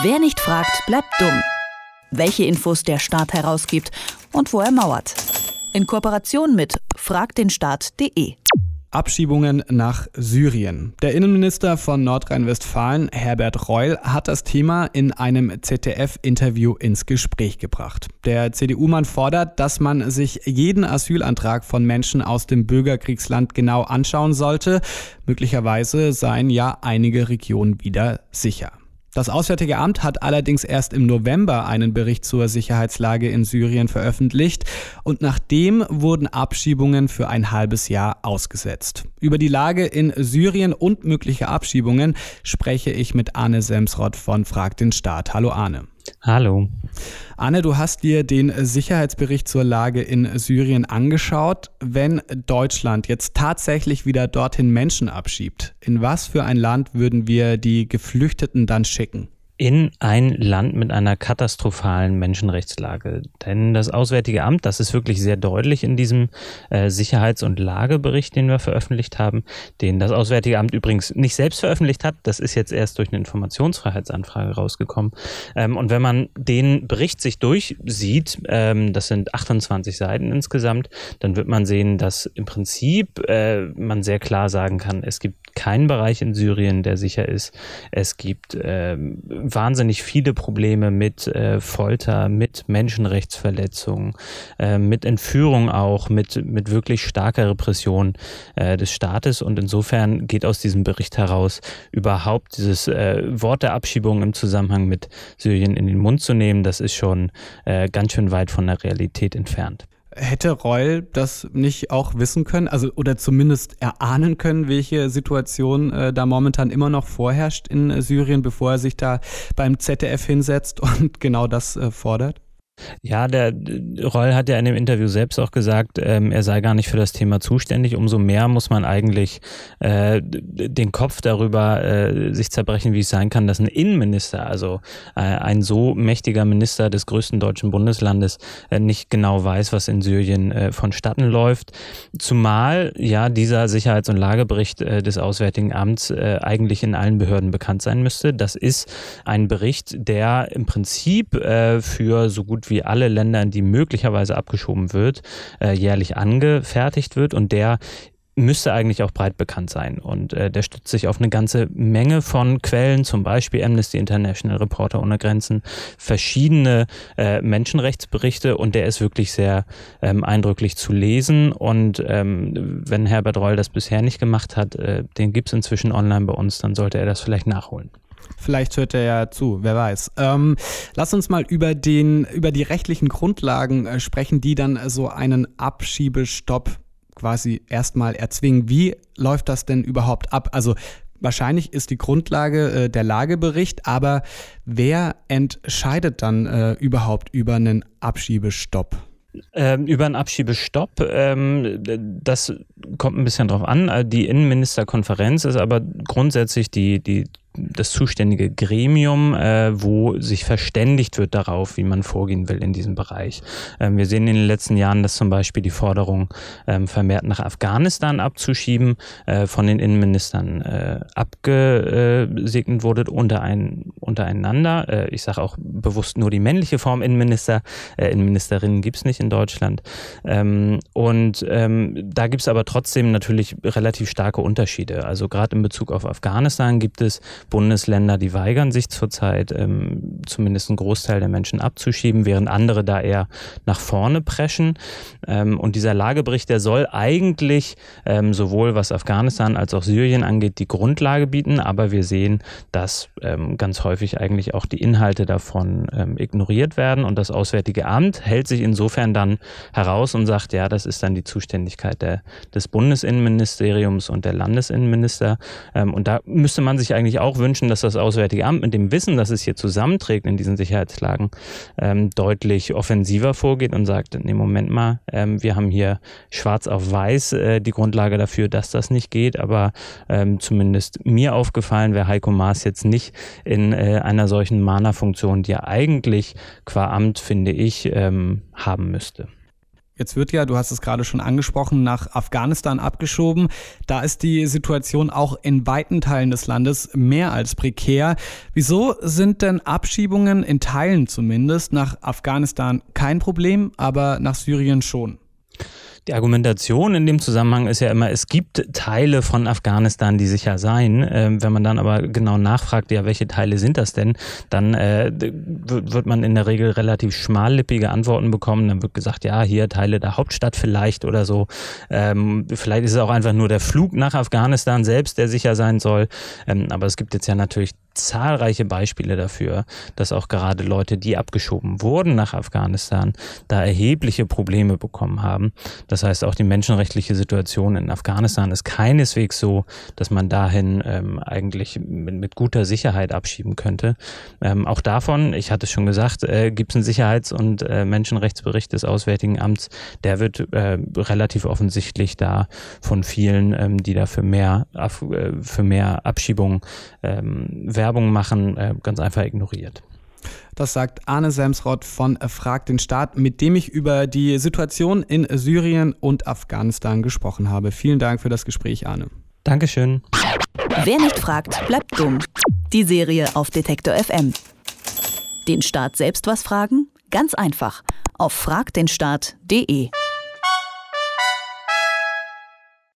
Wer nicht fragt, bleibt dumm. Welche Infos der Staat herausgibt und wo er mauert. In Kooperation mit fragdenstaat.de. Abschiebungen nach Syrien. Der Innenminister von Nordrhein-Westfalen, Herbert Reul, hat das Thema in einem ZDF-Interview ins Gespräch gebracht. Der CDU-Mann fordert, dass man sich jeden Asylantrag von Menschen aus dem Bürgerkriegsland genau anschauen sollte. Möglicherweise seien ja einige Regionen wieder sicher. Das Auswärtige Amt hat allerdings erst im November einen Bericht zur Sicherheitslage in Syrien veröffentlicht und nachdem wurden Abschiebungen für ein halbes Jahr ausgesetzt. Über die Lage in Syrien und mögliche Abschiebungen spreche ich mit Arne Semsrott von Frag den Staat. Hallo Arne. Hallo. Anne, du hast dir den Sicherheitsbericht zur Lage in Syrien angeschaut. Wenn Deutschland jetzt tatsächlich wieder dorthin Menschen abschiebt, in was für ein Land würden wir die Geflüchteten dann schicken? In ein Land mit einer katastrophalen Menschenrechtslage. Denn das Auswärtige Amt, das ist wirklich sehr deutlich in diesem äh, Sicherheits- und Lagebericht, den wir veröffentlicht haben, den das Auswärtige Amt übrigens nicht selbst veröffentlicht hat. Das ist jetzt erst durch eine Informationsfreiheitsanfrage rausgekommen. Ähm, und wenn man den Bericht sich durchsieht, ähm, das sind 28 Seiten insgesamt, dann wird man sehen, dass im Prinzip äh, man sehr klar sagen kann, es gibt keinen Bereich in Syrien, der sicher ist. Es gibt äh, wahnsinnig viele Probleme mit äh, Folter, mit Menschenrechtsverletzungen, äh, mit Entführung auch, mit, mit wirklich starker Repression äh, des Staates. Und insofern geht aus diesem Bericht heraus, überhaupt dieses äh, Wort der Abschiebung im Zusammenhang mit Syrien in den Mund zu nehmen, das ist schon äh, ganz schön weit von der Realität entfernt. Hätte Reul das nicht auch wissen können, also oder zumindest erahnen können, welche Situation äh, da momentan immer noch vorherrscht in äh, Syrien, bevor er sich da beim ZDF hinsetzt und genau das äh, fordert? Ja, der Roll hat ja in dem Interview selbst auch gesagt, ähm, er sei gar nicht für das Thema zuständig. Umso mehr muss man eigentlich äh, den Kopf darüber äh, sich zerbrechen, wie es sein kann, dass ein Innenminister, also äh, ein so mächtiger Minister des größten deutschen Bundeslandes, äh, nicht genau weiß, was in Syrien äh, vonstatten läuft. Zumal ja dieser Sicherheits- und Lagebericht äh, des Auswärtigen Amts äh, eigentlich in allen Behörden bekannt sein müsste. Das ist ein Bericht, der im Prinzip für so gut wie wie alle Länder, in die möglicherweise abgeschoben wird, äh, jährlich angefertigt wird und der müsste eigentlich auch breit bekannt sein. Und äh, der stützt sich auf eine ganze Menge von Quellen, zum Beispiel Amnesty International, Reporter ohne Grenzen, verschiedene äh, Menschenrechtsberichte und der ist wirklich sehr ähm, eindrücklich zu lesen. Und ähm, wenn Herbert Reul das bisher nicht gemacht hat, äh, den gibt's inzwischen online bei uns, dann sollte er das vielleicht nachholen. Vielleicht hört er ja zu, wer weiß. Ähm, lass uns mal über, den, über die rechtlichen Grundlagen äh, sprechen, die dann so einen Abschiebestopp quasi erstmal erzwingen. Wie läuft das denn überhaupt ab? Also wahrscheinlich ist die Grundlage äh, der Lagebericht, aber wer entscheidet dann äh, überhaupt über einen Abschiebestopp? Ähm, über einen Abschiebestopp, ähm, das kommt ein bisschen drauf an. Die Innenministerkonferenz ist aber grundsätzlich die, die das zuständige Gremium, äh, wo sich verständigt wird darauf, wie man vorgehen will in diesem Bereich. Ähm, wir sehen in den letzten Jahren, dass zum Beispiel die Forderung, ähm, vermehrt nach Afghanistan abzuschieben, äh, von den Innenministern äh, abgesegnet wurde unter ein, untereinander. Äh, ich sage auch bewusst nur die männliche Form Innenminister. Äh, Innenministerinnen gibt's nicht in Deutschland. Ähm, und ähm, da gibt's aber trotzdem natürlich relativ starke Unterschiede. Also gerade in Bezug auf Afghanistan gibt es Bundesländer, die weigern sich zurzeit, ähm, zumindest einen Großteil der Menschen abzuschieben, während andere da eher nach vorne preschen. Ähm, und dieser Lagebericht, der soll eigentlich ähm, sowohl was Afghanistan als auch Syrien angeht, die Grundlage bieten, aber wir sehen, dass ähm, ganz häufig eigentlich auch die Inhalte davon ähm, ignoriert werden und das Auswärtige Amt hält sich insofern dann heraus und sagt, ja, das ist dann die Zuständigkeit der, des Bundesinnenministeriums und der Landesinnenminister. Ähm, und da müsste man sich eigentlich auch auch wünschen, dass das Auswärtige Amt mit dem Wissen, dass es hier zusammenträgt in diesen Sicherheitslagen, ähm, deutlich offensiver vorgeht und sagt, nee, Moment mal, ähm, wir haben hier schwarz auf weiß äh, die Grundlage dafür, dass das nicht geht, aber ähm, zumindest mir aufgefallen wäre Heiko Maas jetzt nicht in äh, einer solchen Mana-Funktion, die er eigentlich qua Amt, finde ich, ähm, haben müsste. Jetzt wird ja, du hast es gerade schon angesprochen, nach Afghanistan abgeschoben. Da ist die Situation auch in weiten Teilen des Landes mehr als prekär. Wieso sind denn Abschiebungen in Teilen zumindest nach Afghanistan kein Problem, aber nach Syrien schon? Die Argumentation in dem Zusammenhang ist ja immer, es gibt Teile von Afghanistan, die sicher seien. Ähm, wenn man dann aber genau nachfragt, ja, welche Teile sind das denn, dann äh, wird man in der Regel relativ schmallippige Antworten bekommen. Dann wird gesagt, ja, hier Teile der Hauptstadt vielleicht oder so. Ähm, vielleicht ist es auch einfach nur der Flug nach Afghanistan selbst, der sicher sein soll. Ähm, aber es gibt jetzt ja natürlich zahlreiche Beispiele dafür, dass auch gerade Leute, die abgeschoben wurden nach Afghanistan, da erhebliche Probleme bekommen haben. Das heißt, auch die menschenrechtliche Situation in Afghanistan ist keineswegs so, dass man dahin ähm, eigentlich mit, mit, guter Sicherheit abschieben könnte. Ähm, auch davon, ich hatte es schon gesagt, äh, gibt es einen Sicherheits- und äh, Menschenrechtsbericht des Auswärtigen Amts, der wird äh, relativ offensichtlich da von vielen, ähm, die da für mehr, äh, für mehr Abschiebungen ähm, Werbung machen, äh, ganz einfach ignoriert. Das sagt Arne Semsrott von Frag den Staat, mit dem ich über die Situation in Syrien und Afghanistan gesprochen habe. Vielen Dank für das Gespräch, Arne. Dankeschön. Wer nicht fragt, bleibt dumm. Die Serie auf Detektor FM. Den Staat selbst was fragen? Ganz einfach. Auf fragdenstaat.de.